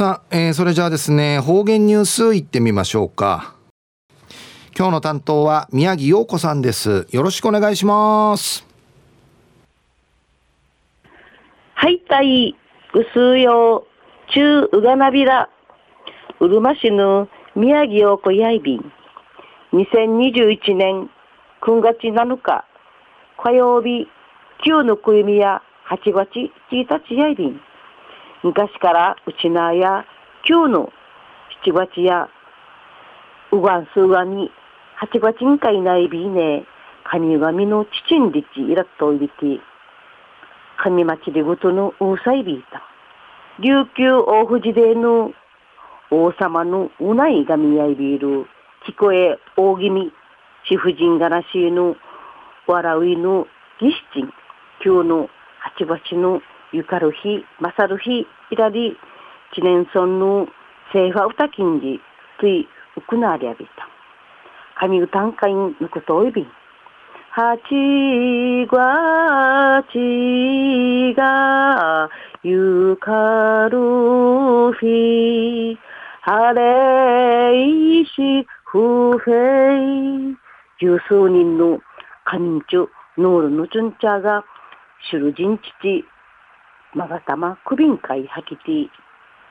さあ、えー、それじゃあですね、方言ニュースいってみましょうか。今日の担当は宮城陽子さんです。よろしくお願いします。はい、たい、ぐすうよう、中ううがなびら、うるま市の宮城陽子やいびん。2021年9月7日、火曜日、旧のくゆみや8月1日やいびん。昔からうちなや旧の7月やうがんすうがに8月んかいないびね、神神の父んりちいらっといびて、神町でごとのうさいびいた。琉球大藤での王様のうないがみやいびいる、聞こえ大気味、貴婦人がらしいの、笑いの儀式、今日の八八のゆかる日、まさる日、いらり、知念村のせいは歌金利、つい、うくなりやびた。神歌んかいのことおいびん。はちがちがゆかる日、はれいしふへい。十数人の神中、ノのるのちゅんちゃが、しゅるじんちち、まがたま、くびんかいはきて、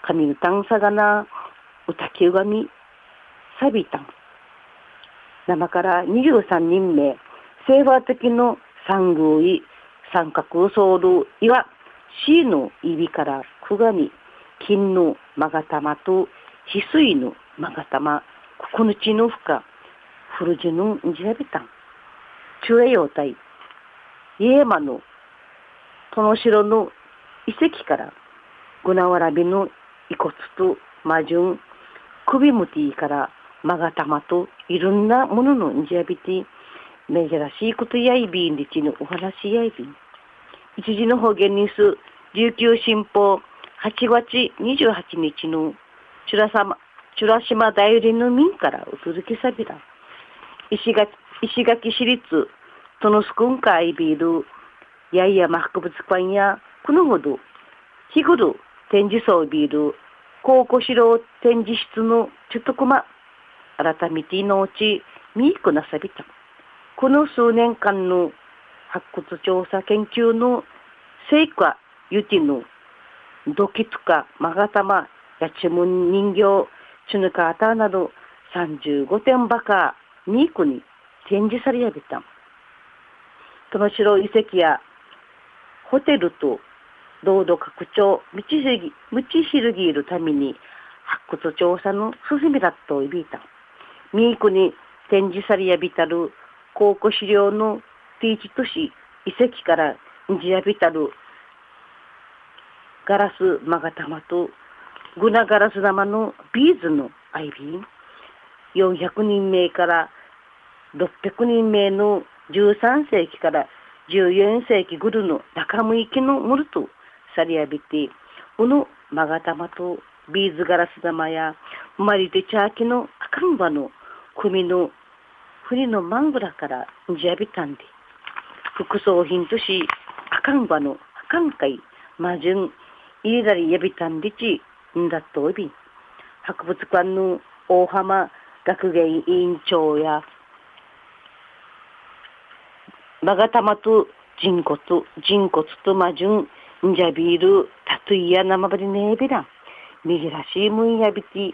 神歌んさがな、うたきうがみ、さびたん。生から23人目、聖和的の三宮医、三角ソウルいわ、シーの指からくがみ、金のまがたまと、翡翠のまがたま、くくぬちのふか、ふるじのんじらびたん。中栄陽体、家山の、殿城の遺跡からグナワラビの遺骨と魔順首むてからまがたまといろんなもののんじやびて珍しいことやいびんりちのお話やいびん。一時の方言ニュース琉球新報8月28日のチュラ様チュラ島大連の民からうつづきさびら。石垣石垣市立殿スくんかいびる八重山博物館やこのほど、日頃展示装ビール、高校城展示室のちょっとこま、改めてのうち、みーくなさびた。この数年間の発掘調査研究の成果、ゆての、ドキツカ、マガタマ、やちむん人形、チュヌカーターなど35点ばか、ミークに展示されやびた。その城遺跡やホテルと道路拡張、道しるぎ、道しるぎいるために、発掘調査の進みだといびいた。ミークに展示されやびたる、考古資料のティーチ都市遺跡からんじやびたる、ガラスマガタマと、グナガラス玉のビーズのアイビー、400人名から600人名の13世紀から14世紀ぐるの中向きのムルトサリアビティ、うぬマガタマとビーズガラス玉やマリテチャーキの赤んばの組の船のマングラからジャビタンで、副葬品とし赤んばの赤んかいマジュンイレダリヤビタンでちんだとび、博物館の大浜学芸委員長やマガタマと人骨、人骨とマジュンんじゃびる、たといやなまばりねえびら。みぎらしいむんやびき、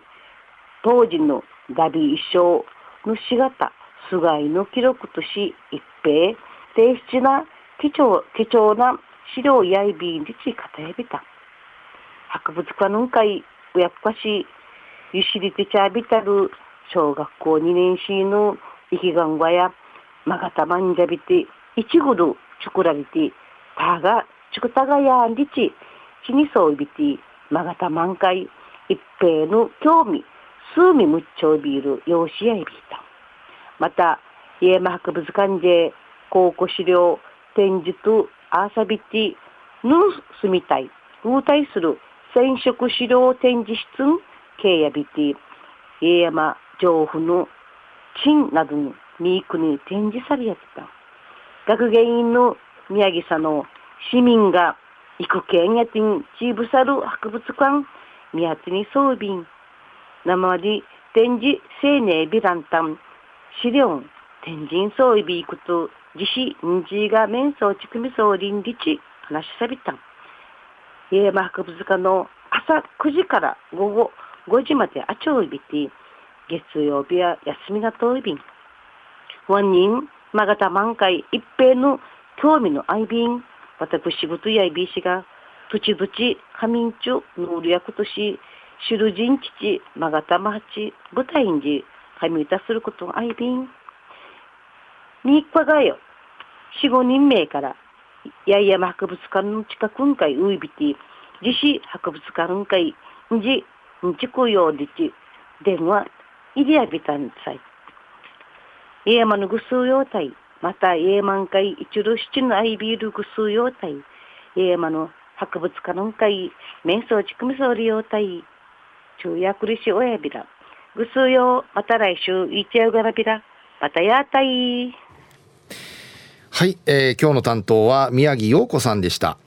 当時のダビ一生のしがた、すがいの記録とし、一平、低質な貴重、貴重な資料やいびんりちかたやびた。博物館の会、うやっかし、ゆしりてちゃびたる、小学校2年生の生きがんわや、まがたまんじゃびて、いちぐる、ちくらびて、たが、ちくたがやんりち、ちにそうびて、まがた満開、一平の興味、数味むっちょびる、ようしやいびた。また、家間博物館で、考古資料、展示と、あさびて、ぬすみたい、うたいする、染色資料展示室ん、けいやびて、家山上府の、チンなどに、ミークに展示されやった。学芸員の宮城さんの市民が行く県やてんちぶさる博物館宮津に装備。生で展示青年ビランタン資料天神装備行くと自死んじが面相ちくみそう臨理地話しさびた。ん家山博物館の朝9時から午後5時まであちょうびて月曜日は休みが遠い便。本人まがた満開一平の興味の愛便。私ぶとやいびしが土地土地仮眠中ノール役としシルジン父まがたまはち舞台に神歌することの愛便にっぱがよ四五人名から八重山博物館の近くんかいういびて自主博物館んかいんじんちこようでち電話いりやびたんさい。家山のぐすうようたいまた家満開一路七のアイビールぐすうようたい。家山の博物館のんかい面相ちくみそうりようたい。昼夜くりしおやびら。ぐすうよまた来週いちやうがらびら。またやたい。はい、えー、今日の担当は宮城洋子さんでした。